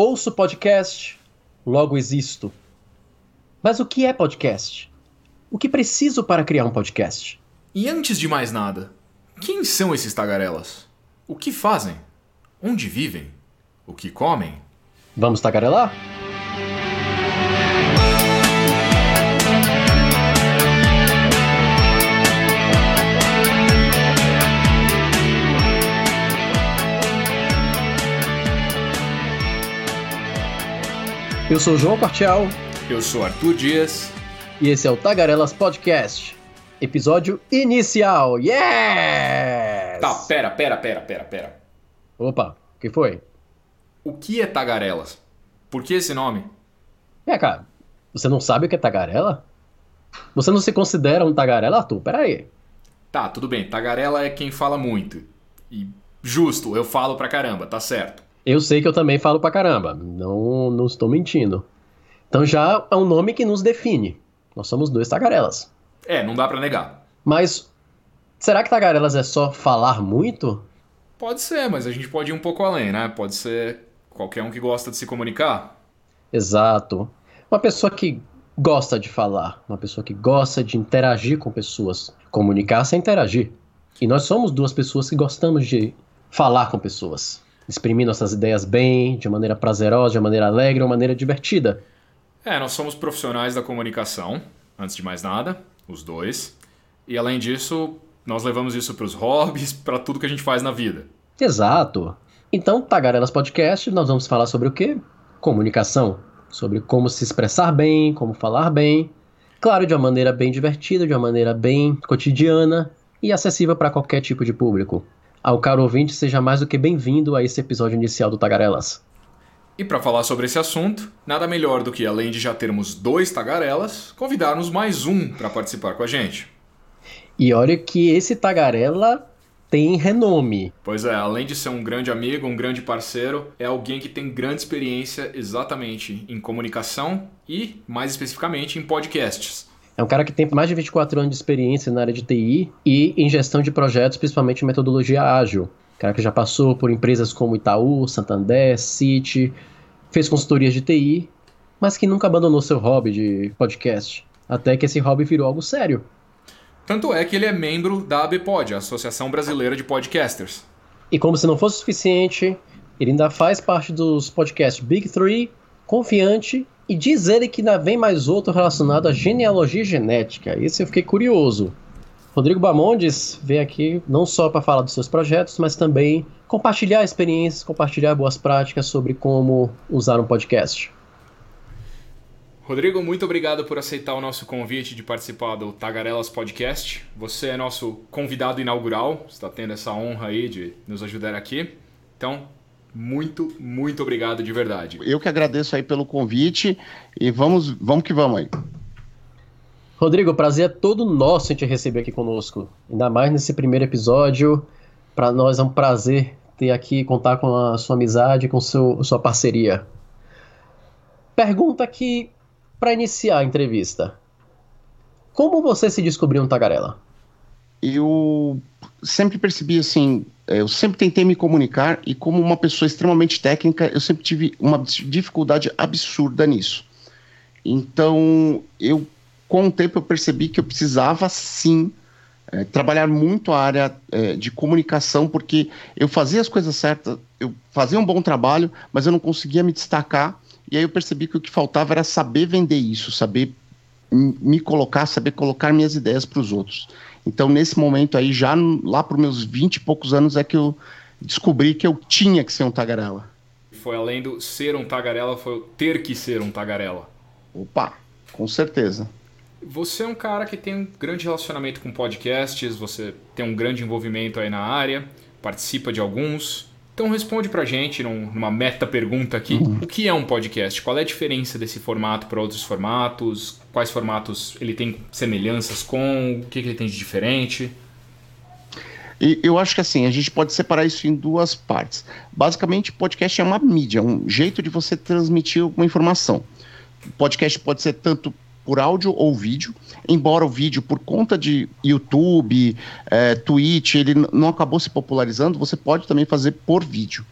Ouço podcast, logo existo. Mas o que é podcast? O que preciso para criar um podcast? E antes de mais nada, quem são esses tagarelas? O que fazem? Onde vivem? O que comem? Vamos tagarelar? Eu sou João Partial. Eu sou Arthur Dias. E esse é o Tagarelas Podcast. Episódio inicial. Yes! Tá, pera, pera, pera, pera, pera. Opa, o que foi? O que é tagarelas? Por que esse nome? É, cara, você não sabe o que é tagarela? Você não se considera um tagarela, Arthur? Pera aí. Tá, tudo bem. Tagarela é quem fala muito. E justo, eu falo pra caramba, tá certo. Eu sei que eu também falo pra caramba, não, não estou mentindo. Então já é um nome que nos define. Nós somos dois tagarelas. É, não dá para negar. Mas será que tagarelas é só falar muito? Pode ser, mas a gente pode ir um pouco além, né? Pode ser qualquer um que gosta de se comunicar. Exato. Uma pessoa que gosta de falar, uma pessoa que gosta de interagir com pessoas. Comunicar sem interagir. E nós somos duas pessoas que gostamos de falar com pessoas exprimir nossas ideias bem, de maneira prazerosa, de maneira alegre, de maneira divertida. É, nós somos profissionais da comunicação, antes de mais nada, os dois. E além disso, nós levamos isso para os hobbies, para tudo que a gente faz na vida. Exato. Então, Tagarelas Podcast, nós vamos falar sobre o quê? Comunicação. Sobre como se expressar bem, como falar bem. Claro, de uma maneira bem divertida, de uma maneira bem cotidiana e acessível para qualquer tipo de público. Ao caro ouvinte, seja mais do que bem-vindo a esse episódio inicial do Tagarelas. E para falar sobre esse assunto, nada melhor do que, além de já termos dois tagarelas, convidarmos mais um para participar com a gente. E olha que esse tagarela tem renome. Pois é, além de ser um grande amigo, um grande parceiro, é alguém que tem grande experiência exatamente em comunicação e, mais especificamente, em podcasts. É um cara que tem mais de 24 anos de experiência na área de TI e em gestão de projetos, principalmente em metodologia ágil. Cara que já passou por empresas como Itaú, Santander, Citi, fez consultorias de TI, mas que nunca abandonou seu hobby de podcast. Até que esse hobby virou algo sério. Tanto é que ele é membro da ABPOD, a Associação Brasileira de Podcasters. E como se não fosse suficiente, ele ainda faz parte dos podcasts Big Three, Confiante e diz ele que ainda vem mais outro relacionado à genealogia genética. Esse eu fiquei curioso. Rodrigo Bamondes veio aqui não só para falar dos seus projetos, mas também compartilhar experiências, compartilhar boas práticas sobre como usar um podcast. Rodrigo, muito obrigado por aceitar o nosso convite de participar do Tagarelas Podcast. Você é nosso convidado inaugural, está tendo essa honra aí de nos ajudar aqui. Então, muito, muito obrigado de verdade. Eu que agradeço aí pelo convite e vamos, vamos que vamos aí. Rodrigo, o prazer é todo nosso em te receber aqui conosco. Ainda mais nesse primeiro episódio. Para nós é um prazer ter aqui, contar com a sua amizade, com seu, sua parceria. Pergunta aqui para iniciar a entrevista. Como você se descobriu um tagarela? Eu sempre percebi assim, é, eu sempre tentei me comunicar e como uma pessoa extremamente técnica, eu sempre tive uma dificuldade absurda nisso. Então, eu com o tempo eu percebi que eu precisava sim é, trabalhar muito a área é, de comunicação, porque eu fazia as coisas certas, eu fazia um bom trabalho, mas eu não conseguia me destacar. E aí eu percebi que o que faltava era saber vender isso, saber me colocar, saber colocar minhas ideias para os outros. Então, nesse momento aí, já lá para os meus 20 e poucos anos, é que eu descobri que eu tinha que ser um tagarela. Foi além do ser um tagarela, foi ter que ser um tagarela. Opa, com certeza. Você é um cara que tem um grande relacionamento com podcasts, você tem um grande envolvimento aí na área, participa de alguns. Então responde pra gente numa meta pergunta aqui, uhum. o que é um podcast? Qual é a diferença desse formato para outros formatos? Quais formatos ele tem semelhanças com? O que, que ele tem de diferente? E eu acho que assim, a gente pode separar isso em duas partes. Basicamente, podcast é uma mídia, um jeito de você transmitir uma informação. Podcast pode ser tanto por áudio ou vídeo, embora o vídeo, por conta de YouTube, é, Twitch, ele não acabou se popularizando, você pode também fazer por vídeo.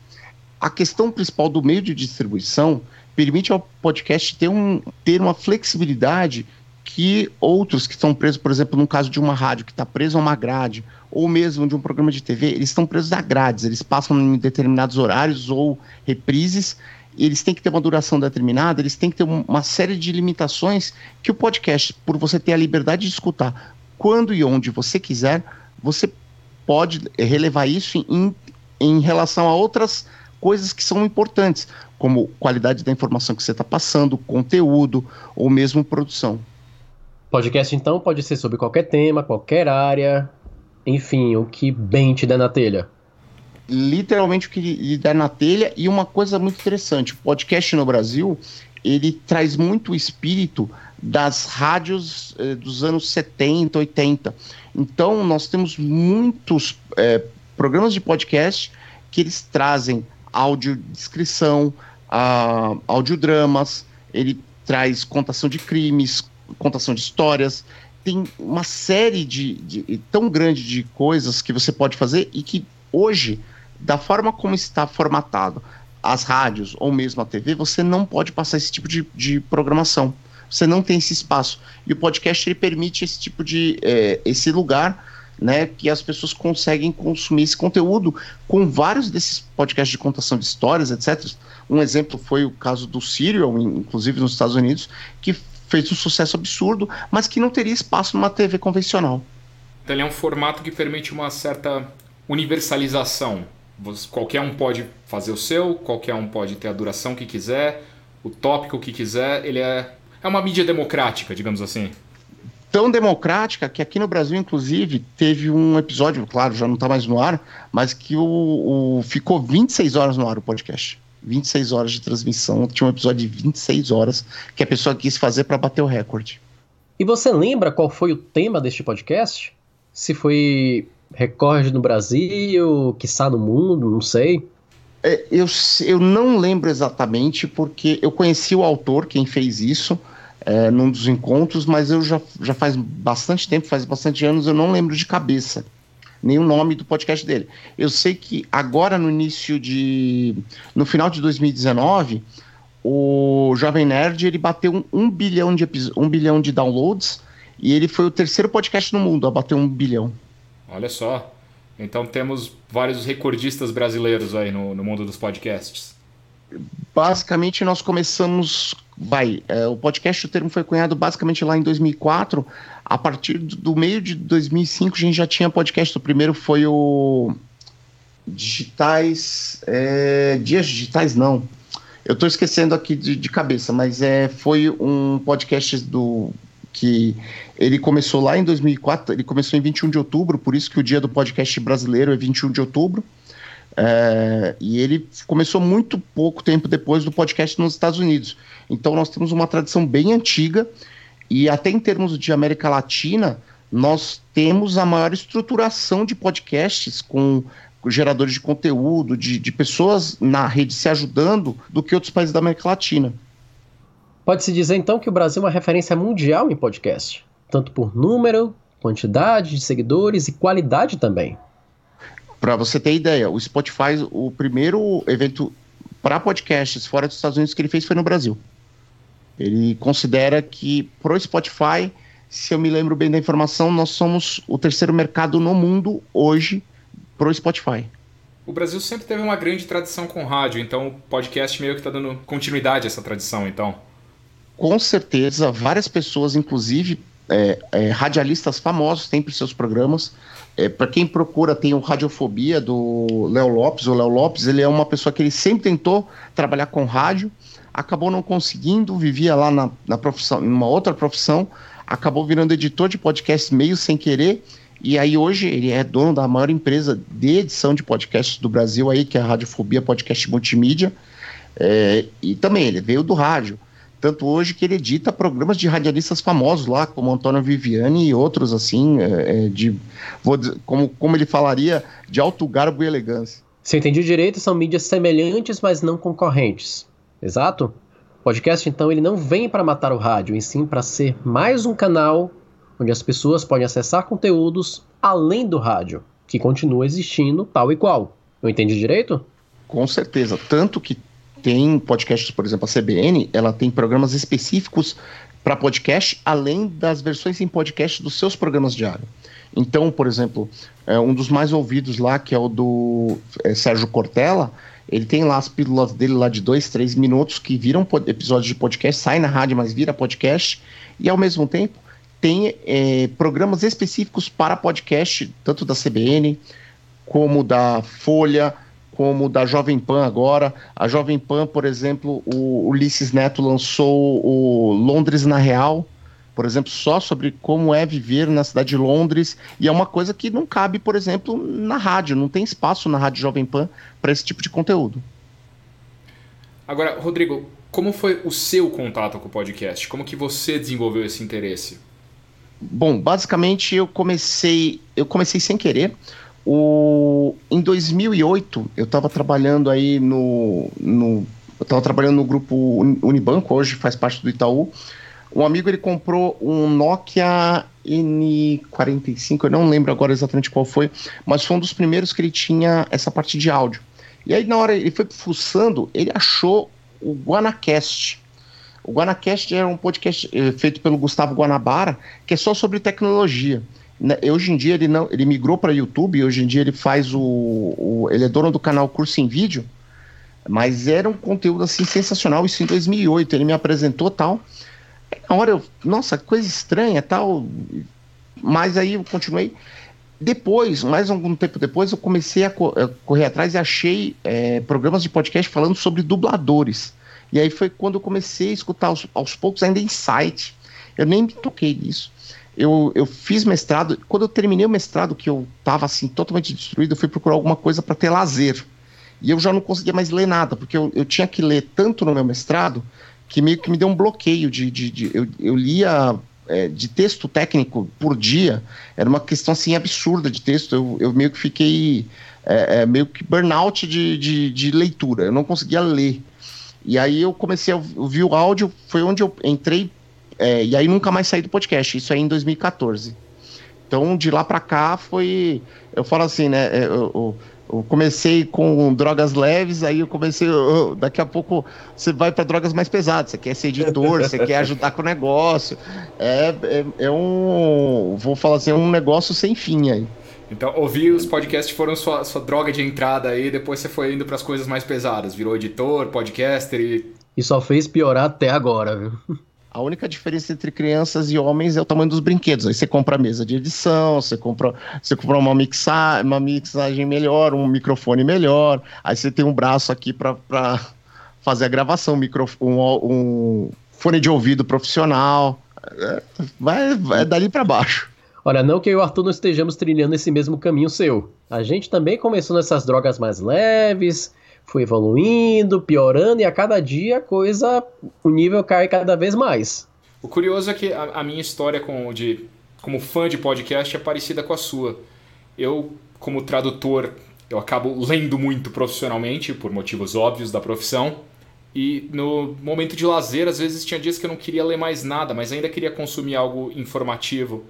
A questão principal do meio de distribuição permite ao podcast ter, um, ter uma flexibilidade que outros que estão presos, por exemplo, no caso de uma rádio que está preso a uma grade, ou mesmo de um programa de TV, eles estão presos a grades, eles passam em determinados horários ou reprises, eles têm que ter uma duração determinada, eles têm que ter uma série de limitações que o podcast, por você ter a liberdade de escutar quando e onde você quiser, você pode relevar isso em, em relação a outras coisas que são importantes, como qualidade da informação que você está passando, conteúdo ou mesmo produção. Podcast, então, pode ser sobre qualquer tema, qualquer área, enfim, o que bem te der na telha. Literalmente o que lhe der na telha. E uma coisa muito interessante: o podcast no Brasil ele traz muito o espírito das rádios eh, dos anos 70, 80. Então, nós temos muitos eh, programas de podcast que eles trazem audiodescrição, uh, audiodramas, ele traz contação de crimes, contação de histórias, tem uma série de, de, tão grande de coisas que você pode fazer e que hoje, da forma como está formatado as rádios ou mesmo a TV, você não pode passar esse tipo de, de programação. Você não tem esse espaço. E o podcast ele permite esse tipo de é, esse lugar né, que as pessoas conseguem consumir esse conteúdo com vários desses podcasts de contação de histórias, etc. Um exemplo foi o caso do Serial, inclusive nos Estados Unidos, que fez um sucesso absurdo, mas que não teria espaço numa TV convencional. Então ele é um formato que permite uma certa universalização. Qualquer um pode fazer o seu, qualquer um pode ter a duração que quiser, o tópico que quiser. Ele é, é uma mídia democrática, digamos assim tão democrática que aqui no Brasil, inclusive, teve um episódio, claro, já não está mais no ar, mas que o, o, ficou 26 horas no ar o podcast. 26 horas de transmissão, tinha um episódio de 26 horas que a pessoa quis fazer para bater o recorde. E você lembra qual foi o tema deste podcast? Se foi recorde no Brasil, que está no mundo, não sei. É, eu, eu não lembro exatamente, porque eu conheci o autor, quem fez isso, é, num dos encontros, mas eu já, já faz bastante tempo, faz bastante anos, eu não lembro de cabeça nem o nome do podcast dele. Eu sei que agora no início de. no final de 2019, o Jovem Nerd ele bateu um, um bilhão, de, um bilhão de downloads e ele foi o terceiro podcast no mundo a bater um bilhão. Olha só. Então temos vários recordistas brasileiros aí no, no mundo dos podcasts. Basicamente, nós começamos vai, é, o podcast o termo foi cunhado basicamente lá em 2004. A partir do, meio de 2005 a gente já tinha podcast. O primeiro foi o Digitais, é, Dias Digitais não. Eu estou esquecendo aqui de, de, cabeça, mas é, foi um podcast do que ele começou lá em 2004. Ele começou em 21 de outubro, por isso que o dia do podcast brasileiro é 21 de outubro. É, e ele começou muito pouco tempo depois do podcast nos Estados Unidos. Então nós temos uma tradição bem antiga e até em termos de América Latina, nós temos a maior estruturação de podcasts com geradores de conteúdo, de, de pessoas na rede se ajudando do que outros países da América Latina. Pode-se dizer então que o Brasil é uma referência mundial em podcast, tanto por número, quantidade de seguidores e qualidade também. Para você ter ideia, o Spotify, o primeiro evento para podcasts fora dos Estados Unidos que ele fez foi no Brasil. Ele considera que pro Spotify, se eu me lembro bem da informação, nós somos o terceiro mercado no mundo hoje pro Spotify. O Brasil sempre teve uma grande tradição com rádio, então o podcast meio que está dando continuidade a essa tradição, então. Com certeza, várias pessoas, inclusive é, é, radialistas famosos, têm seus programas. É, para quem procura, tem o Radiofobia do Léo Lopes. O Léo Lopes ele é uma pessoa que ele sempre tentou trabalhar com rádio, acabou não conseguindo, vivia lá na, na profissão, em uma outra profissão, acabou virando editor de podcast meio sem querer. E aí hoje ele é dono da maior empresa de edição de podcasts do Brasil aí, que é a Radiofobia Podcast Multimídia. É, e também ele veio do rádio. Tanto hoje que ele edita programas de radialistas famosos lá, como Antônio Viviani e outros assim, é, é de, vou dizer, como, como ele falaria, de alto garbo e elegância. Se eu entendi direito, são mídias semelhantes, mas não concorrentes. Exato? O podcast, então, ele não vem para matar o rádio, e sim para ser mais um canal onde as pessoas podem acessar conteúdos além do rádio, que continua existindo tal e qual. Eu entendi direito? Com certeza. Tanto que tem podcasts, por exemplo, a CBN, ela tem programas específicos para podcast, além das versões em podcast dos seus programas diários. Então, por exemplo, é, um dos mais ouvidos lá, que é o do é, Sérgio Cortella, ele tem lá as pílulas dele lá de dois, três minutos que viram episódios de podcast, sai na rádio, mas vira podcast, e ao mesmo tempo tem é, programas específicos para podcast, tanto da CBN como da Folha, como da Jovem Pan agora. A Jovem Pan, por exemplo, o Ulisses Neto lançou o Londres na Real, por exemplo, só sobre como é viver na cidade de Londres, e é uma coisa que não cabe, por exemplo, na rádio, não tem espaço na Rádio Jovem Pan para esse tipo de conteúdo. Agora, Rodrigo, como foi o seu contato com o podcast? Como que você desenvolveu esse interesse? Bom, basicamente eu comecei, eu comecei sem querer. O, em 2008, eu estava trabalhando aí no, no eu estava trabalhando no grupo Unibanco, hoje faz parte do Itaú, um amigo ele comprou um Nokia N45, eu não lembro agora exatamente qual foi, mas foi um dos primeiros que ele tinha essa parte de áudio. E aí na hora ele foi fuçando, ele achou o Guanacast. O Guanacast é um podcast eh, feito pelo Gustavo Guanabara, que é só sobre tecnologia. Né, hoje em dia ele não, ele migrou para YouTube, hoje em dia ele faz o, o, ele é dono do canal Curso em Vídeo, mas era um conteúdo assim sensacional, isso em 2008, ele me apresentou tal, na hora eu, nossa, coisa estranha tal. Mas aí eu continuei. Depois, mais algum tempo depois, eu comecei a, co a correr atrás e achei é, programas de podcast falando sobre dubladores. E aí foi quando eu comecei a escutar aos, aos poucos, ainda em site. Eu nem me toquei nisso. Eu, eu fiz mestrado. Quando eu terminei o mestrado, que eu estava assim, totalmente destruído, eu fui procurar alguma coisa para ter lazer. E eu já não conseguia mais ler nada, porque eu, eu tinha que ler tanto no meu mestrado que meio que me deu um bloqueio de. de, de eu, eu lia é, de texto técnico por dia, era uma questão assim absurda de texto. Eu, eu meio que fiquei é, é, meio que burnout de, de, de, leitura, eu não conseguia ler. E aí eu comecei a ouvir o áudio, foi onde eu entrei, é, e aí nunca mais saí do podcast, isso aí em 2014. Então de lá para cá foi. Eu falo assim, né? É, eu, eu comecei com drogas leves, aí eu comecei. Eu, daqui a pouco você vai para drogas mais pesadas. Você quer ser editor, você quer ajudar com o negócio. É, é, é, um. Vou falar assim, é um negócio sem fim aí. Então, ouvir os podcasts foram sua, sua droga de entrada aí, depois você foi indo para as coisas mais pesadas. Virou editor, podcaster e. E só fez piorar até agora, viu? A única diferença entre crianças e homens é o tamanho dos brinquedos. Aí você compra a mesa de edição, você compra, você compra uma, mixa, uma mixagem melhor, um microfone melhor. Aí você tem um braço aqui para fazer a gravação, um, um, um, fone de ouvido profissional. É, vai, vai dali para baixo. Olha, não que eu e o Arthur não estejamos trilhando esse mesmo caminho seu. A gente também começou nessas drogas mais leves, foi evoluindo, piorando, e a cada dia a coisa, o nível cai cada vez mais. O curioso é que a, a minha história com, de, como fã de podcast é parecida com a sua. Eu, como tradutor, eu acabo lendo muito profissionalmente, por motivos óbvios da profissão. E no momento de lazer, às vezes tinha dias que eu não queria ler mais nada, mas ainda queria consumir algo informativo.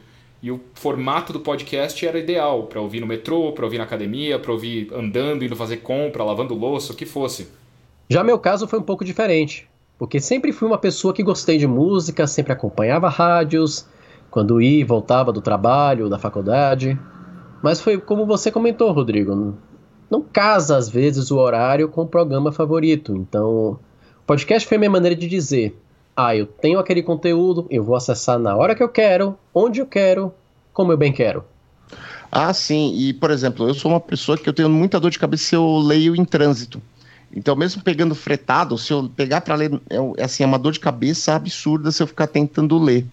E o formato do podcast era ideal para ouvir no metrô, para ouvir na academia, para ouvir andando, indo fazer compra, lavando louça, o que fosse. Já meu caso foi um pouco diferente, porque sempre fui uma pessoa que gostei de música, sempre acompanhava rádios, quando ia e voltava do trabalho, da faculdade. Mas foi como você comentou, Rodrigo, não casa às vezes o horário com o programa favorito. Então, o podcast foi minha maneira de dizer: ah, eu tenho aquele conteúdo, eu vou acessar na hora que eu quero, onde eu quero, como eu bem quero. Ah, sim. E, por exemplo, eu sou uma pessoa que eu tenho muita dor de cabeça se eu leio em trânsito. Então, mesmo pegando fretado, se eu pegar para ler, é, é, assim, é uma dor de cabeça absurda se eu ficar tentando ler.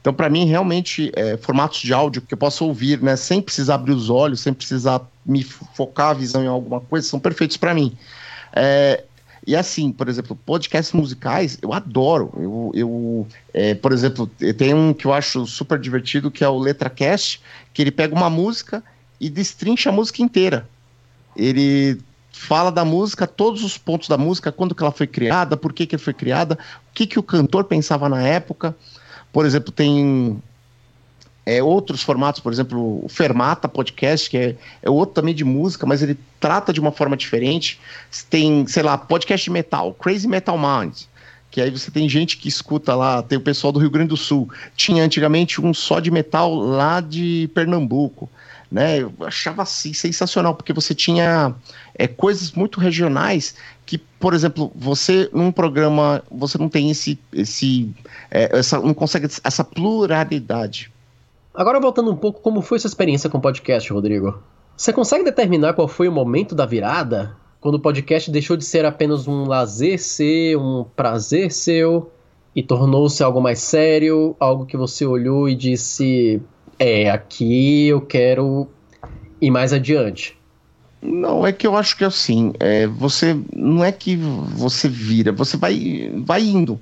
Então, para mim, realmente, é, formatos de áudio que eu posso ouvir, né, sem precisar abrir os olhos, sem precisar me focar a visão em alguma coisa, são perfeitos para mim. É, e assim, por exemplo, podcasts musicais, eu adoro. Eu, eu é, por exemplo, tem um que eu acho super divertido, que é o LetraCast, que ele pega uma música e destrincha a música inteira. Ele fala da música, todos os pontos da música, quando que ela foi criada, por que que foi criada, o que que o cantor pensava na época. Por exemplo, tem é, outros formatos, por exemplo, o Fermata Podcast, que é, é outro também de música, mas ele trata de uma forma diferente. Tem, sei lá, podcast metal, Crazy Metal Mind, que aí você tem gente que escuta lá, tem o pessoal do Rio Grande do Sul. Tinha antigamente um só de metal lá de Pernambuco. Né, eu achava assim sensacional, porque você tinha é, coisas muito regionais que, por exemplo, você num programa, você não tem esse, esse é, essa, não consegue essa pluralidade. Agora voltando um pouco, como foi sua experiência com o podcast, Rodrigo? Você consegue determinar qual foi o momento da virada? Quando o podcast deixou de ser apenas um lazer seu, um prazer seu, e tornou-se algo mais sério, algo que você olhou e disse: É, aqui eu quero ir mais adiante. Não, é que eu acho que é assim, é, você não é que você vira, você vai, vai indo.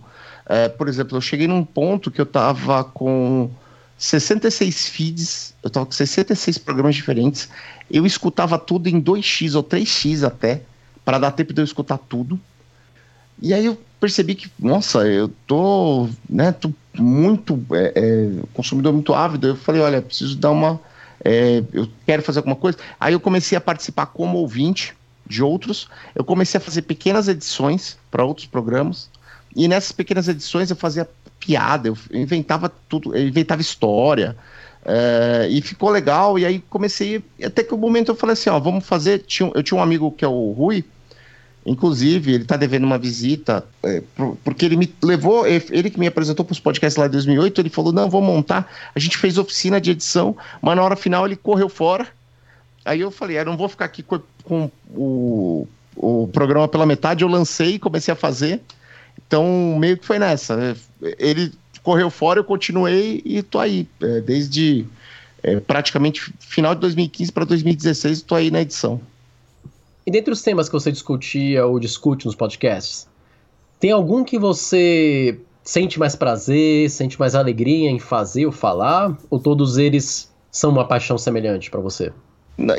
É, por exemplo, eu cheguei num ponto que eu tava com 66 feeds, eu tava com 66 programas diferentes. Eu escutava tudo em 2x ou 3x até, para dar tempo de eu escutar tudo. E aí eu percebi que, nossa, eu tô, né, tô muito é, é, consumidor muito ávido. Eu falei, olha, preciso dar uma, é, eu quero fazer alguma coisa. Aí eu comecei a participar como ouvinte de outros. Eu comecei a fazer pequenas edições para outros programas. E nessas pequenas edições eu fazia piada, eu inventava tudo, eu inventava história. É, e ficou legal, e aí comecei. Até que o momento eu falei assim: ó, vamos fazer. Tinha, eu tinha um amigo que é o Rui, inclusive, ele tá devendo uma visita, é, porque ele me levou, ele que me apresentou para os podcasts lá em 2008. Ele falou: não, vou montar. A gente fez oficina de edição, mas na hora final ele correu fora. Aí eu falei: eu não vou ficar aqui com, com o, o programa pela metade. Eu lancei, comecei a fazer. Então, meio que foi nessa. Ele correu fora, eu continuei e tô aí. É, desde é, praticamente final de 2015 para 2016, estou aí na edição. E dentre os temas que você discutia ou discute nos podcasts, tem algum que você sente mais prazer, sente mais alegria em fazer ou falar? Ou todos eles são uma paixão semelhante para você?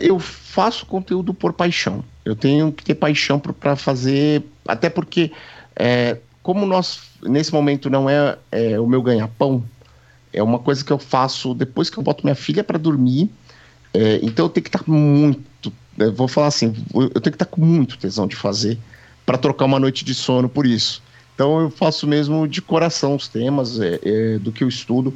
Eu faço conteúdo por paixão. Eu tenho que ter paixão para fazer, até porque é, como nós, nesse momento, não é, é o meu ganha-pão, é uma coisa que eu faço depois que eu boto minha filha para dormir. É, então eu tenho que estar tá muito. vou falar assim, eu tenho que estar tá com muito tesão de fazer para trocar uma noite de sono por isso. Então eu faço mesmo de coração os temas é, é, do que eu estudo.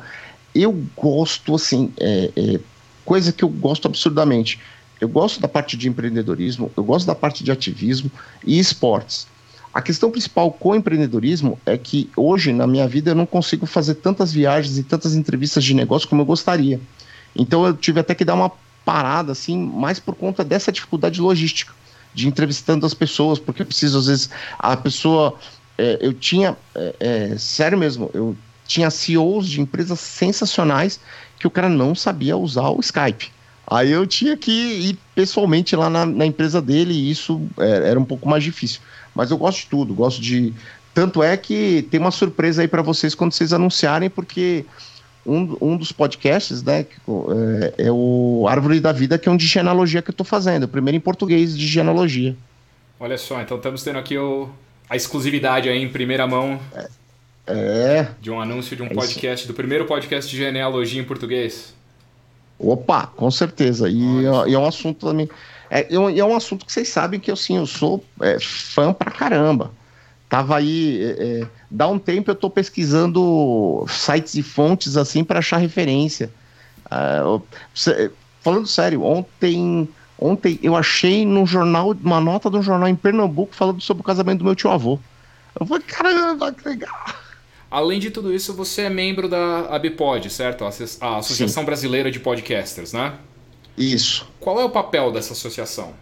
Eu gosto, assim, é, é, coisa que eu gosto absurdamente. Eu gosto da parte de empreendedorismo, eu gosto da parte de ativismo e esportes. A questão principal com o empreendedorismo é que hoje, na minha vida, eu não consigo fazer tantas viagens e tantas entrevistas de negócio como eu gostaria. Então eu tive até que dar uma parada, assim, mais por conta dessa dificuldade logística, de entrevistando as pessoas, porque eu preciso, às vezes, a pessoa. É, eu tinha. É, é, sério mesmo, eu tinha CEOs de empresas sensacionais que o cara não sabia usar o Skype. Aí eu tinha que ir pessoalmente lá na, na empresa dele e isso é, era um pouco mais difícil. Mas eu gosto de tudo, gosto de. Tanto é que tem uma surpresa aí para vocês quando vocês anunciarem, porque um, um dos podcasts, né, é, é, o Árvore da Vida, que é um de genealogia que eu estou fazendo, o primeiro em português de genealogia. Olha só, então estamos tendo aqui o, a exclusividade aí em primeira mão. É. é. De um anúncio de um é podcast, do primeiro podcast de genealogia em português. Opa, com certeza. E, e é um assunto também. É, é um assunto que vocês sabem que eu, assim, eu sou é, fã pra caramba. Tava aí. É, é dá um tempo eu tô pesquisando sites e fontes assim para achar referência. Uh, falando sério, ontem. Ontem eu achei no jornal, uma nota de um jornal em Pernambuco falando sobre o casamento do meu tio avô. Eu falei, caramba, que legal. Além de tudo isso, você é membro da ABPOD, certo? A Associação Sim. Brasileira de Podcasters, né? Isso. Qual é o papel dessa associação?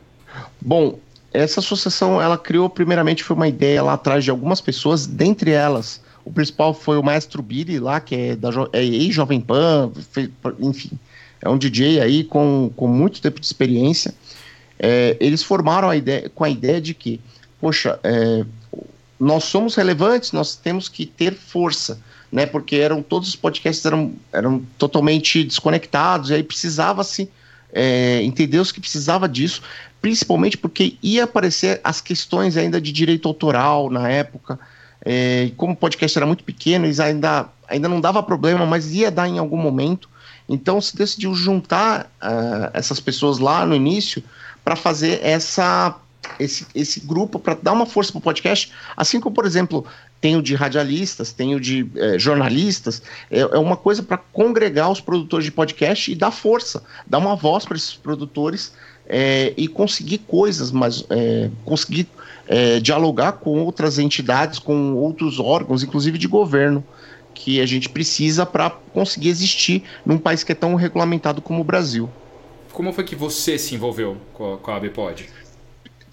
Bom, essa associação, ela criou primeiramente foi uma ideia lá atrás de algumas pessoas, dentre elas, o principal foi o Maestro Billy lá, que é da é ex-Jovem Pan, enfim, é um DJ aí com, com muito tempo de experiência. É, eles formaram a ideia com a ideia de que, poxa, é, nós somos relevantes, nós temos que ter força, né? Porque eram todos os podcasts eram, eram totalmente desconectados e aí precisava-se é, entendeu-se que precisava disso, principalmente porque ia aparecer as questões ainda de direito autoral na época. É, como o podcast era muito pequeno, eles ainda, ainda não dava problema, mas ia dar em algum momento. Então se decidiu juntar uh, essas pessoas lá no início para fazer essa esse, esse grupo para dar uma força para o podcast, assim como, por exemplo, tem o de radialistas, tem o de eh, jornalistas, é, é, uma coisa para congregar os produtores de podcast e dar força, dar uma voz para esses produtores é, e conseguir coisas, mas é, conseguir dialogar com outras entidades, com outros órgãos, inclusive de governo, que a gente precisa para conseguir existir num país que é tão regulamentado como o Brasil. Como foi que você se envolveu com a, com a?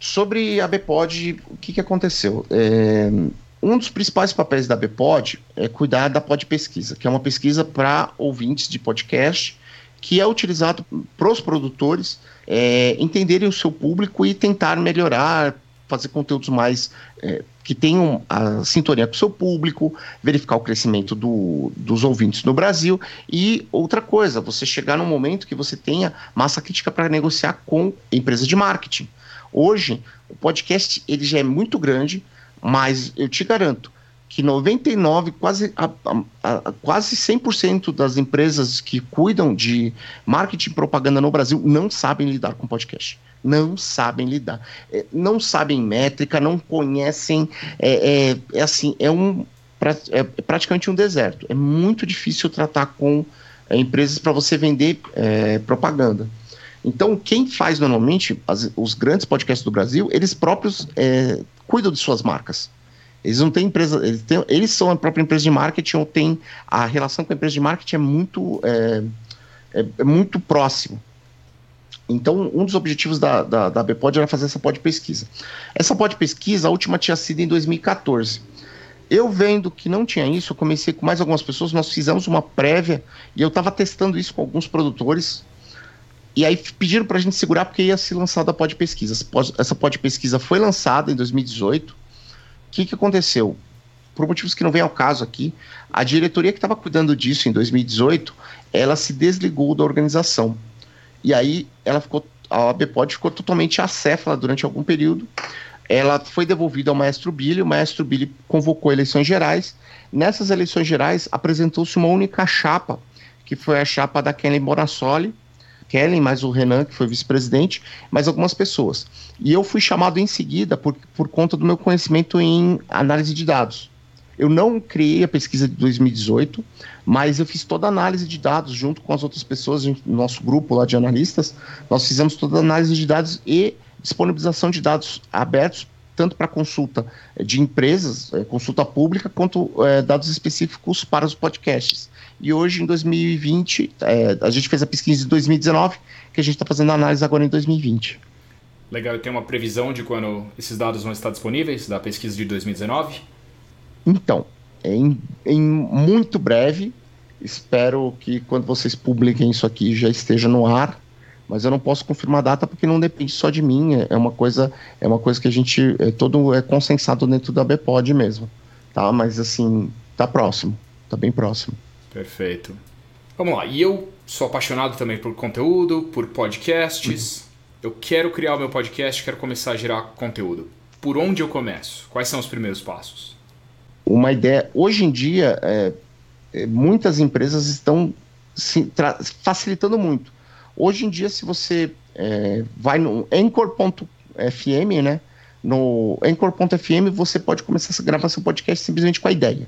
Sobre a BPOD, o que, que aconteceu? É, um dos principais papéis da BPOD é cuidar da pod pesquisa, que é uma pesquisa para ouvintes de podcast, que é utilizado para os produtores é, entenderem o seu público e tentar melhorar, fazer conteúdos mais é, que tenham a sintonia com o seu público, verificar o crescimento do, dos ouvintes no Brasil e outra coisa, você chegar num momento que você tenha massa crítica para negociar com empresas de marketing. Hoje, o podcast ele já é muito grande, mas eu te garanto que 99, quase, a, a, a, quase 100% das empresas que cuidam de marketing e propaganda no Brasil não sabem lidar com podcast. Não sabem lidar. É, não sabem métrica, não conhecem. É, é, é assim, é um é praticamente um deserto. É muito difícil tratar com é, empresas para você vender é, propaganda. Então, quem faz normalmente as, os grandes podcasts do Brasil, eles próprios é, cuidam de suas marcas. Eles não têm empresa, eles, têm, eles, são a própria empresa de marketing ou tem a relação com a empresa de marketing é muito, é, é, é muito próximo. Então, um dos objetivos da, da, da BPOD era fazer essa pod pesquisa. Essa pod pesquisa, a última tinha sido em 2014. Eu vendo que não tinha isso, eu comecei com mais algumas pessoas, nós fizemos uma prévia e eu estava testando isso com alguns produtores e aí pediram para a gente segurar porque ia ser lançada a pod pesquisa. Essa pod pesquisa foi lançada em 2018. O que, que aconteceu? Por motivos que não vem ao caso aqui, a diretoria que estava cuidando disso em 2018, ela se desligou da organização. E aí ela ficou, a BPOD ficou totalmente acéfala durante algum período. Ela foi devolvida ao maestro Billy, o maestro Billy convocou eleições gerais. Nessas eleições gerais apresentou-se uma única chapa, que foi a chapa da Kelly Bonassoli, Kellen, mais o Renan, que foi vice-presidente, mais algumas pessoas. E eu fui chamado em seguida por, por conta do meu conhecimento em análise de dados. Eu não criei a pesquisa de 2018, mas eu fiz toda a análise de dados junto com as outras pessoas, no nosso grupo lá de analistas. Nós fizemos toda a análise de dados e disponibilização de dados abertos, tanto para consulta de empresas, é, consulta pública, quanto é, dados específicos para os podcasts. E hoje, em 2020, é, a gente fez a pesquisa de 2019, que a gente está fazendo a análise agora em 2020. Legal, tem uma previsão de quando esses dados vão estar disponíveis, da pesquisa de 2019? Então, em, em muito breve, espero que quando vocês publiquem isso aqui já esteja no ar, mas eu não posso confirmar a data porque não depende só de mim, é, é uma coisa, é uma coisa que a gente é todo é consensado dentro da Bpod mesmo, tá? Mas assim, tá próximo, tá bem próximo. Perfeito. Vamos lá. E eu sou apaixonado também por conteúdo, por podcasts. Uhum. Eu quero criar o meu podcast, quero começar a gerar conteúdo. Por onde eu começo? Quais são os primeiros passos? Uma ideia. Hoje em dia, é, é muitas empresas estão se, facilitando muito. Hoje em dia, se você é, vai no Anchor.fm, né? No Anchor.fm, você pode começar a gravar seu podcast simplesmente com a ideia.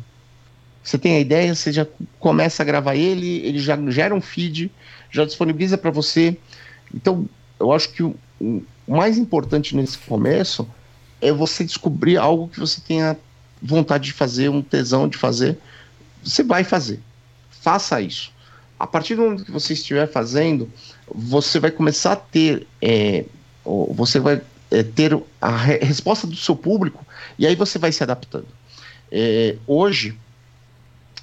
Você tem a ideia, você já começa a gravar ele, ele já gera um feed, já disponibiliza para você. Então, eu acho que o, o, mais importante nesse começo é você descobrir algo que você tenha vontade de fazer, um tesão de fazer. Você vai fazer. Faça isso. A partir do momento que você estiver fazendo, você vai começar a ter, é, você vai é, ter a re resposta do seu público e aí você vai se adaptando. É, hoje,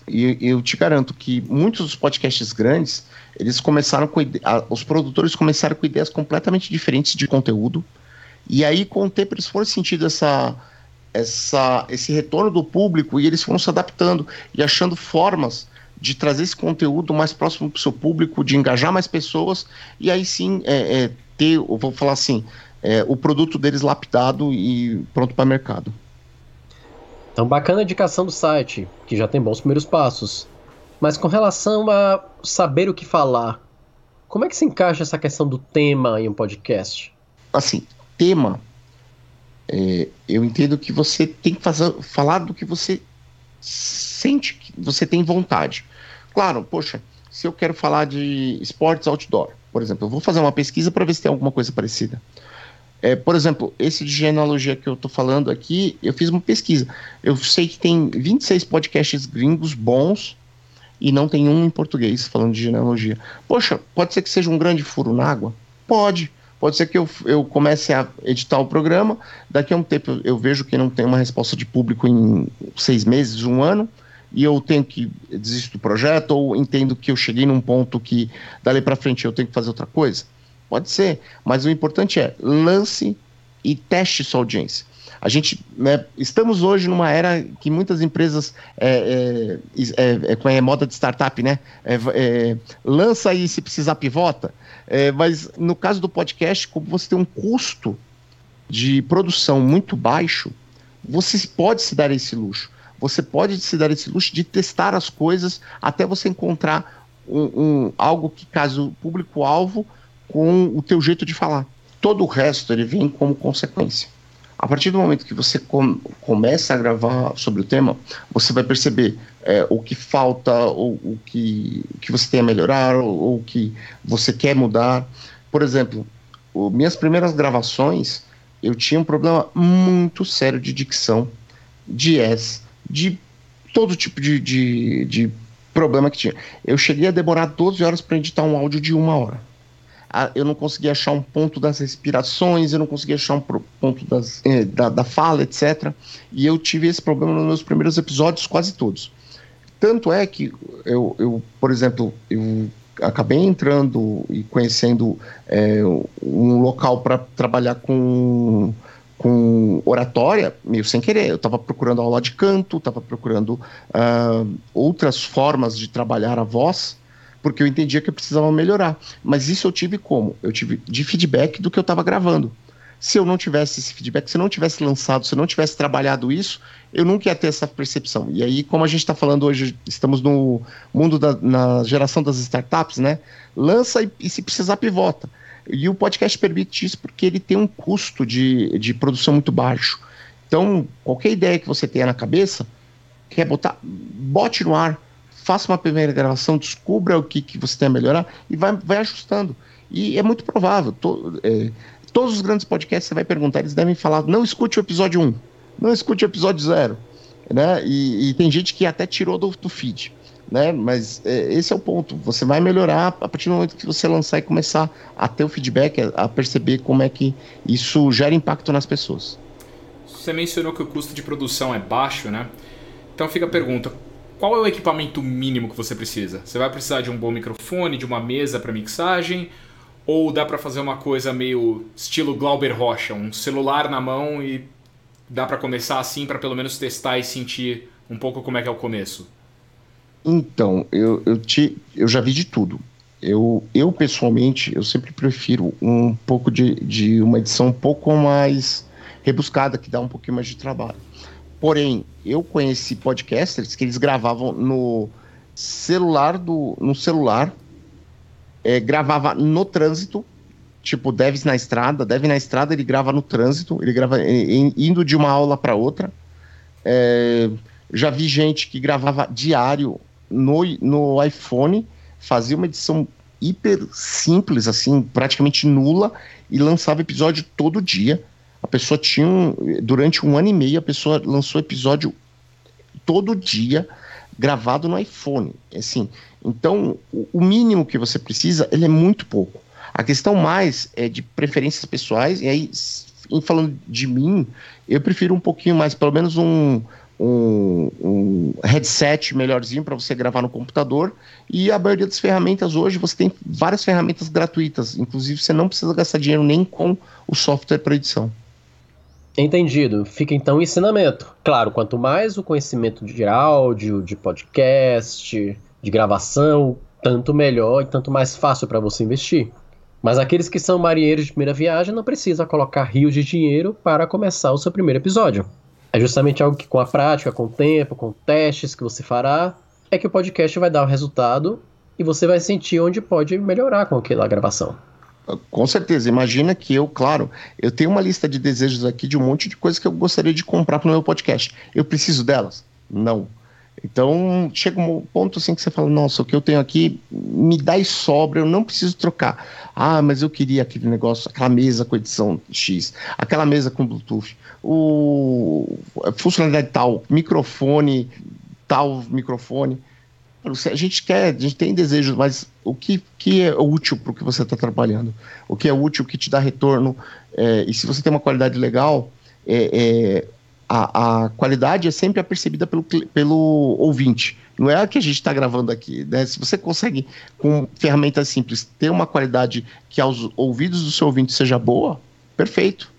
e eu te garanto que muitos dos podcasts grandes, eles começaram com os produtores começaram com ideias completamente diferentes de conteúdo. E aí com o tempo eles foram sentindo essa essa esse retorno do público e eles foram se adaptando e achando formas de trazer esse conteúdo mais próximo para o seu público, de engajar mais pessoas e aí sim é, é, ter, eu vou falar assim, é, o produto deles lapidado e pronto para mercado. Então, bacana a indicação do site, que já tem bons primeiros passos. Mas com relação a saber o que falar, como é que se encaixa essa questão do tema em um podcast? Assim, tema, é, eu entendo que você tem que fazer, falar do que você sente que você tem vontade. Claro, poxa, se eu quero falar de esportes outdoor, por exemplo, eu vou fazer uma pesquisa para ver se tem alguma coisa parecida. É, por exemplo, esse de genealogia que eu estou falando aqui, eu fiz uma pesquisa. Eu sei que tem 26 podcasts gringos bons e não tem um em português falando de genealogia. Poxa, pode ser que seja um grande furo na água? Pode. Pode ser que eu, eu comece a editar o programa, daqui a um tempo eu, eu vejo que não tem uma resposta de público em seis meses, um ano, e eu tenho que desistir do projeto, ou entendo que eu cheguei num ponto que dali para frente eu tenho que fazer outra coisa? Pode ser, mas o importante é lance e teste sua audiência. A gente, né, estamos hoje numa era que muitas empresas é, é, é, é, é moda de startup, né? É, é, lança e se precisar pivota. É, mas no caso do podcast, como você tem um custo de produção muito baixo, você pode se dar esse luxo. Você pode se dar esse luxo de testar as coisas até você encontrar um, um algo que case o público-alvo com o teu jeito de falar. Todo o resto ele vem como consequência. A partir do momento que você com, começa a gravar sobre o tema, você vai perceber é, o que falta, ou o que, que você tem a melhorar, ou o que você quer mudar. Por exemplo, o, minhas primeiras gravações, eu tinha um problema muito sério de dicção, de S, de todo tipo de, de, de problema que tinha. Eu cheguei a demorar 12 horas para editar um áudio de uma hora. Eu não conseguia achar um ponto das respirações, eu não conseguia achar um ponto das, eh, da, da fala, etc. E eu tive esse problema nos meus primeiros episódios, quase todos. Tanto é que eu, eu por exemplo, eu acabei entrando e conhecendo é, um local para trabalhar com com oratória, meio sem querer. Eu estava procurando aula de canto, estava procurando uh, outras formas de trabalhar a voz, porque eu entendia que eu precisava melhorar. Mas isso eu tive como? Eu tive de feedback do que eu estava gravando. Se eu não tivesse esse feedback, se eu não tivesse lançado, se eu não tivesse trabalhado isso, eu nunca ia ter essa percepção. E aí, como a gente está falando hoje, estamos no mundo da na geração das startups, né? Lança e, e se precisar, pivota. E o podcast permite isso porque ele tem um custo de, de produção muito baixo. Então, qualquer ideia que você tenha na cabeça, quer botar, bote no ar, faça uma primeira gravação, descubra o que, que você tem a melhorar e vai, vai ajustando. E é muito provável. To, é, todos os grandes podcasts você vai perguntar, eles devem falar: não escute o episódio 1, não escute o episódio 0. Né? E, e tem gente que até tirou do, do feed né? Mas é, esse é o ponto. Você vai melhorar a partir do momento que você lançar e começar a ter o feedback, a, a perceber como é que isso gera impacto nas pessoas. Você mencionou que o custo de produção é baixo, né? Então fica a pergunta: qual é o equipamento mínimo que você precisa? Você vai precisar de um bom microfone, de uma mesa para mixagem? Ou dá para fazer uma coisa meio estilo Glauber Rocha, um celular na mão e dá para começar assim para pelo menos testar e sentir um pouco como é que é o começo? Então, eu, eu, te, eu já vi de tudo. Eu, eu, pessoalmente, eu sempre prefiro um pouco de, de uma edição um pouco mais rebuscada, que dá um pouquinho mais de trabalho. Porém, eu conheci podcasters que eles gravavam no celular do no celular, é, gravava no trânsito, tipo Devs na estrada, Dev na estrada ele grava no trânsito, ele grava indo de uma aula para outra. É, já vi gente que gravava diário no, no iPhone, fazia uma edição hiper simples, assim, praticamente nula, e lançava episódio todo dia. A pessoa tinha, um, durante um ano e meio, a pessoa lançou episódio todo dia, gravado no iPhone. Assim, então, o mínimo que você precisa, ele é muito pouco. A questão mais é de preferências pessoais, e aí, em falando de mim, eu prefiro um pouquinho mais, pelo menos um, um, um headset melhorzinho para você gravar no computador. E a maioria das ferramentas hoje você tem várias ferramentas gratuitas. Inclusive, você não precisa gastar dinheiro nem com o software para edição. Entendido. Fica então o ensinamento. Claro, quanto mais o conhecimento de áudio, de podcast, de gravação, tanto melhor e tanto mais fácil para você investir. Mas aqueles que são marinheiros de primeira viagem não precisa colocar rios de dinheiro para começar o seu primeiro episódio. É justamente algo que com a prática, com o tempo, com testes que você fará, é que o podcast vai dar o resultado e você vai sentir onde pode melhorar com aquela gravação. Com certeza. Imagina que eu, claro, eu tenho uma lista de desejos aqui de um monte de coisas que eu gostaria de comprar para o meu podcast. Eu preciso delas? Não. Então, chega um ponto assim que você fala: nossa, o que eu tenho aqui me dá e sobra, eu não preciso trocar. Ah, mas eu queria aquele negócio, aquela mesa com edição X, aquela mesa com Bluetooth, o funcionalidade tal, microfone, tal microfone. A gente quer, a gente tem desejos, mas o que, que é útil para o que você está trabalhando? O que é útil, o que te dá retorno? É, e se você tem uma qualidade legal, é, é, a, a, qualidade é sempre apercebida pelo, pelo ouvinte. Não é a que a gente está gravando aqui. Né? Se você consegue, com ferramentas simples, ter uma qualidade que aos ouvidos do seu ouvinte seja boa, perfeito.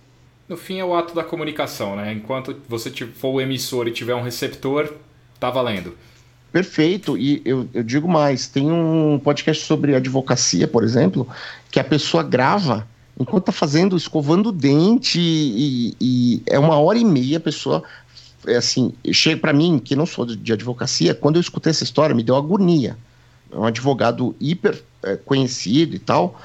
No fim é o ato da comunicação, né? Enquanto você for o emissor e tiver um receptor, tá valendo. Perfeito, e eu, eu digo mais: tem um podcast sobre advocacia, por exemplo, que a pessoa grava enquanto tá fazendo, escovando o dente, e, e é uma hora e meia a pessoa. É assim, chega para mim, que não sou de, de, advocacia, quando eu escutei essa história, me deu agonia. É um advogado hiper é, conhecido e tal.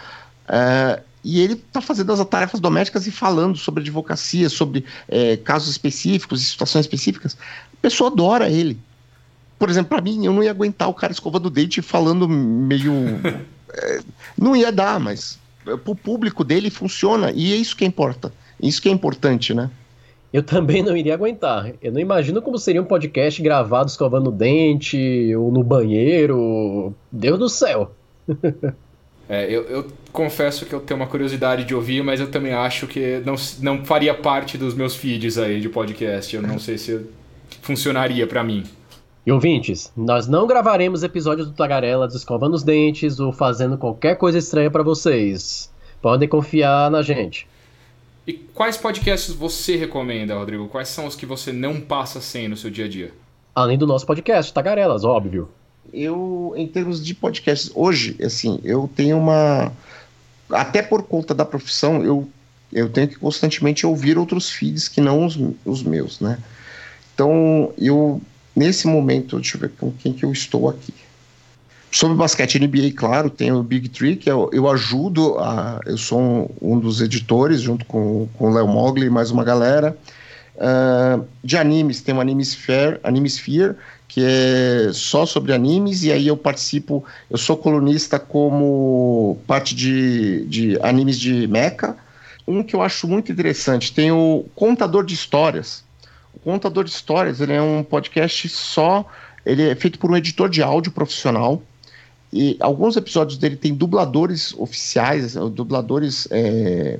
É, e ele está fazendo as tarefas domésticas e falando sobre advocacia, sobre é, casos específicos e situações específicas. A pessoa adora ele por exemplo, para mim, eu não ia aguentar o cara escovando o dente falando meio. é, não ia dar, mas pro público dele funciona. E é isso que importa. Isso que é importante, né? Eu também não iria aguentar. Eu não imagino como seria um podcast gravado escovando o dente ou no banheiro. Deus do céu. É, eu, eu, confesso que eu tenho uma curiosidade de ouvir, mas eu também acho que não, não faria parte dos meus feeds aí de podcast. Eu não sei se funcionaria para mim. E ouvintes, nós não gravaremos episódios do Tagarela escovando os dentes ou fazendo qualquer coisa estranha para vocês. Podem confiar na gente. E quais podcasts você recomenda, Rodrigo? Quais são os que você não passa sem no seu dia a dia? Além do nosso podcast, Tagarelas, óbvio. Eu, em termos de podcasts, hoje, assim, eu tenho uma. Até por conta da profissão, eu, eu tenho que constantemente ouvir outros feeds que não os, os meus, né? Então, eu Nesse momento, deixa eu ver com quem que eu estou aqui. Sobre basquete NBA, claro, tem o Big Tree, que eu, eu ajudo, a, eu sou um, um, dos editores, junto com, com o Léo Mogli e mais uma galera. Uh, de animes, tem o Animesphere, Animesphere, que é só sobre animes, e aí eu participo, eu sou colunista como parte de, de animes de mecha. Um que eu acho muito interessante, tem o Contador de Histórias, o Contador de Histórias ele é um podcast só. Ele é feito por um editor de áudio profissional. E alguns episódios dele tem dubladores oficiais, dubladores é,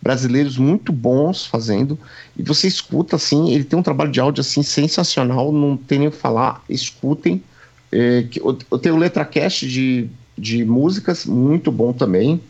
brasileiros muito bons fazendo. E você escuta assim, ele tem um trabalho de áudio assim sensacional, não tem nem o que falar. Escutem. É, eu tenho o LetraCast de, de músicas, muito bom também.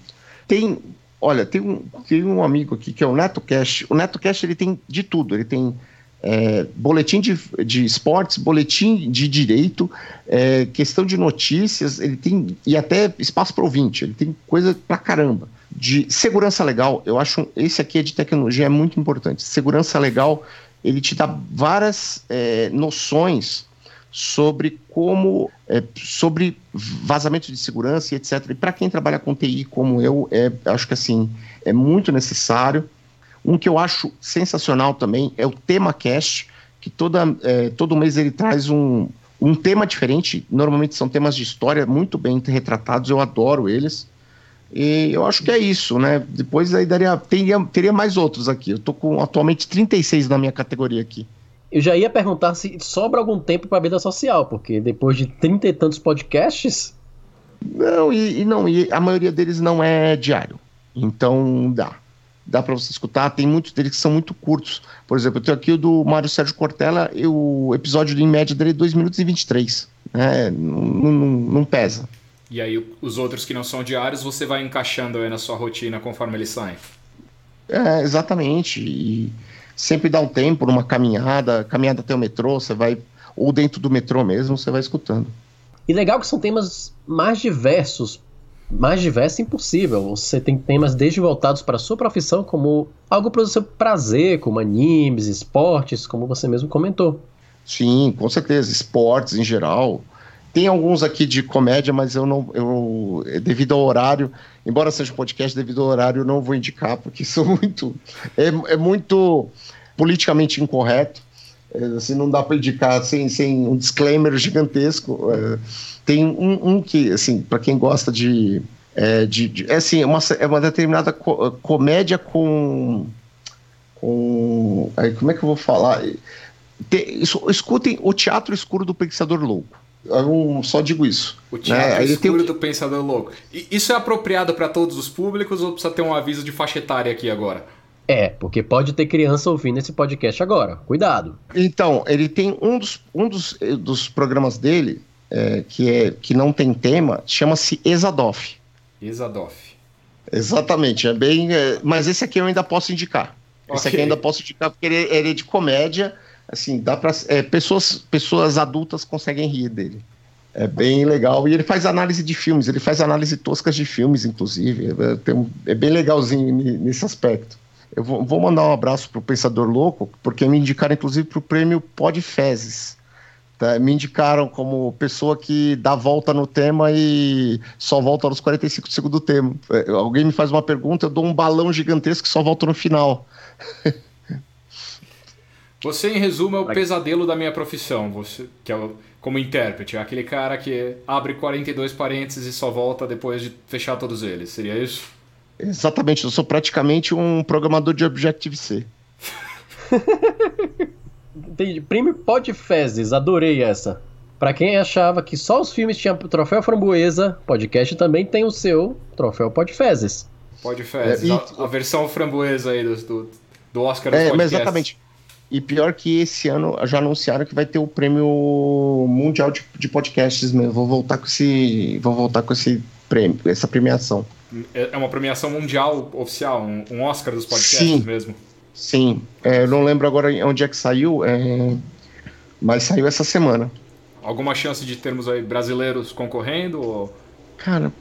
Tem, olha, tem um, tem um amigo aqui que é o NetoCast. O NetoCast ele tem de tudo. Ele tem é, boletim de, de esportes, boletim de direito, é, questão de notícias, ele tem e até espaço para ouvinte, ele tem coisa pra caramba. De segurança legal, eu acho esse aqui é de tecnologia é muito importante. Segurança legal, ele te dá várias é, noções sobre como é, sobre vazamento de segurança e etc. E para quem trabalha com TI como eu, é, acho que assim é muito necessário. Um que eu acho sensacional também é o Tema Cast, que toda, é, todo mês ele traz um, um tema diferente. Normalmente são temas de história muito bem retratados, eu adoro eles. E eu acho que é isso, né? Depois aí daria, teria, teria mais outros aqui. Eu tô com atualmente 36 na minha categoria aqui. Eu já ia perguntar se sobra algum tempo para vida social, porque depois de trinta e tantos podcasts. Não, e, e não, e a maioria deles não é diário. Então dá dá para você escutar. Tem muitos deles que são muito curtos. Por exemplo, eu tenho aqui o do Mário Sérgio Cortella, e o episódio em média dele é 2 minutos e 23. Né? Não, não, não pesa. E aí os outros que não são diários você vai encaixando aí na sua rotina conforme eles saem. É, exatamente. E sempre dá um tempo numa caminhada, caminhada até o metrô, você vai ou dentro do metrô mesmo, você vai escutando. E legal que são temas mais diversos mais diversa impossível. Você tem temas desde voltados para a sua profissão, como algo para o seu prazer, como animes, esportes, como você mesmo comentou. Sim, com certeza. Esportes em geral. tem alguns aqui de comédia, mas eu não. Eu, devido ao horário, embora seja um podcast, devido ao horário, eu não vou indicar, porque são muito. É, é muito politicamente incorreto. É, assim, não dá para indicar sem, sem um disclaimer gigantesco. É, tem um, um, que, assim, para quem gosta de. É, de, de, é assim, uma, é uma determinada co comédia com. com. Aí, como é que eu vou falar? Te, escutem o Teatro Escuro do Pensador Louco. Eu só digo isso. O né? Teatro né? Escuro do Pensador Louco. E isso é apropriado para todos os públicos ou precisa ter um aviso de faixa etária aqui agora? É, porque pode ter criança ouvindo esse podcast agora. Cuidado. Então, ele tem um dos, um dos, eh, dos programas dele, é, que, é, que não tem tema, chama-se Exadoff. Exadoff. Exatamente, é bem. É, mas esse aqui eu ainda posso indicar. Okay. Esse aqui eu ainda posso indicar porque ele, ele é de comédia. Assim, dá para é, pessoas, pessoas adultas conseguem rir dele. É bem legal. E ele faz análise de filmes, ele faz análise toscas de filmes, inclusive. É, tem um, é bem legalzinho nesse aspecto. Eu vou, vou mandar um abraço pro Pensador Louco, porque me indicaram, inclusive, pro prêmio Podfezes. Tá? Me indicaram como pessoa que dá volta no tema e só volta nos 45 segundos do tema. É, alguém me faz uma pergunta, eu dou um balão gigantesco que só volta no final. Você, em resumo, é o pesadelo da minha profissão, você, que é o, como intérprete, é aquele cara que abre 42 parênteses e só volta depois de fechar todos eles. Seria isso? Exatamente, eu sou praticamente um programador de Objective-C. Entendi. Prêmio Podfezes, adorei essa. Para quem achava que só os filmes tinham troféu framboesa, podcast também tem o seu troféu Podfezes. Podfezes, é, e... a, a, versão framboesa aí do, do, do Oscar dos é, podcasts. Exatamente. E pior que esse ano já anunciaram que vai ter o prêmio mundial de, de podcasts mesmo. Vou voltar com esse, vou voltar com esse prêmio, essa premiação. É, é uma premiação mundial oficial, um, um Oscar dos podcasts sim, mesmo. Sim, é, eu não lembro agora onde é que saiu, é, mas saiu essa semana. Alguma chance de termos aí brasileiros concorrendo? Ou... Cara,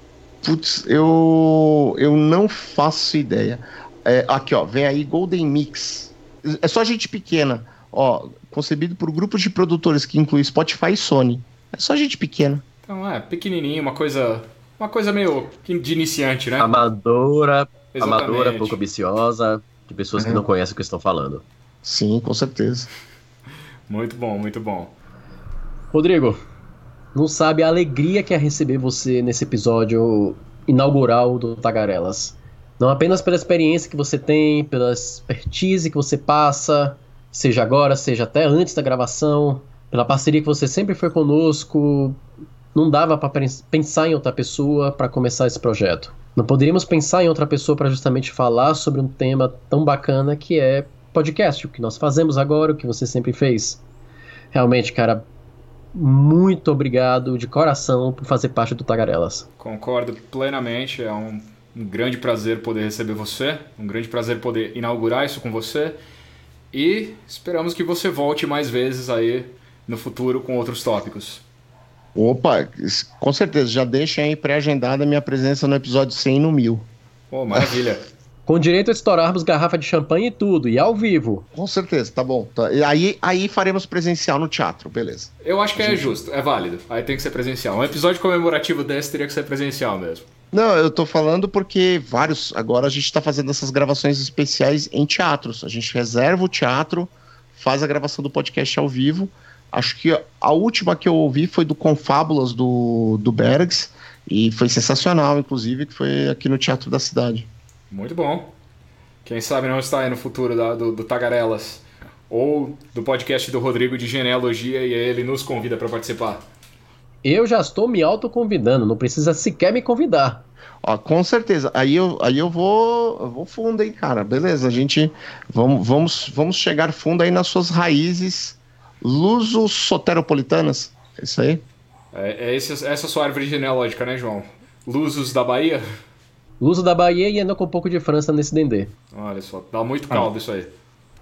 putz, eu, eu não faço ideia. É, aqui, ó, vem aí Golden Mix. É só gente pequena. Ó, concebido por grupos de produtores que inclui Spotify e Sony. É só gente pequena. Então, é, pequenininho, uma coisa uma coisa meio de iniciante, né? Amadora, Exatamente. amadora, pouco ambiciosa, de pessoas que não conhecem o que estão falando. Sim, com certeza. Muito bom, muito bom. Rodrigo, não sabe a alegria que é receber você nesse episódio inaugural do Tagarelas. Não apenas pela experiência que você tem, pela expertise que você passa, seja agora, seja até antes da gravação, pela parceria que você sempre foi conosco, não dava para pensar em outra pessoa para começar esse projeto. Não poderíamos pensar em outra pessoa para justamente falar sobre um tema tão bacana que é podcast, o que nós fazemos agora, o que você sempre fez. Realmente, cara, muito obrigado de coração por fazer parte do Tagarelas. Concordo plenamente, é um, um grande prazer poder receber você, um grande prazer poder inaugurar isso com você e esperamos que você volte mais vezes aí no futuro com outros tópicos. Opa, com certeza, já deixa aí pré-agendada minha presença no episódio 100 no 1000. Pô, maravilha. Com direito a estourarmos garrafa de champanhe e tudo, e ao vivo. Com certeza, tá bom. Tá. E aí, aí faremos presencial no teatro, beleza. Eu acho que é justo, é válido. Aí tem que ser presencial. Um episódio comemorativo desse teria que ser presencial mesmo. Não, eu tô falando porque vários. Agora a gente tá fazendo essas gravações especiais em teatros. A gente reserva o teatro, faz a gravação do podcast ao vivo Acho que a última que eu ouvi foi do Confábulas do, do Bergs, e foi sensacional, inclusive, que foi aqui no Teatro da Cidade. Muito bom. Quem sabe não está aí no futuro da, do, do Tagarelas ou do podcast do Rodrigo de genealogia e ele nos convida para participar. Eu já estou me autoconvidando, não precisa sequer me convidar. Ó, com certeza. Aí eu, aí eu vou, eu vou fundo, hein, cara. Beleza, a gente vamos, vamos, vamos chegar fundo aí nas suas raízes Luso soteropolitanas. É isso aí? É, é esse, essa é a sua árvore genealógica, né, João? Lusos da Bahia? Luso da Bahia e ainda com um pouco de França nesse dendê. Olha só, dá muito caldo ah. isso aí.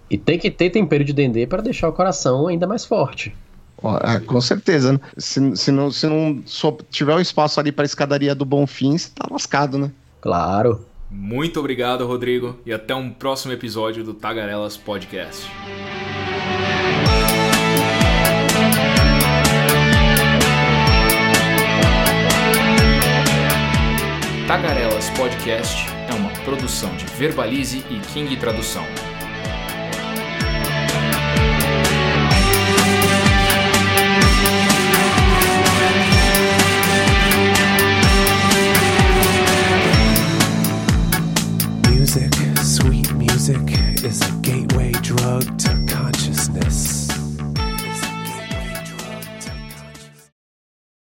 E tem que ter tempero de dendê para deixar o coração ainda mais forte. Ah, com certeza. Né? Se, se não, se não tiver o espaço ali para a escadaria do Bonfim, você tá lascado, né? Claro. Muito obrigado, Rodrigo, e até um próximo episódio do Tagarelas Podcast. Tagarelas Podcast é uma produção de Verbalize e King Tradução.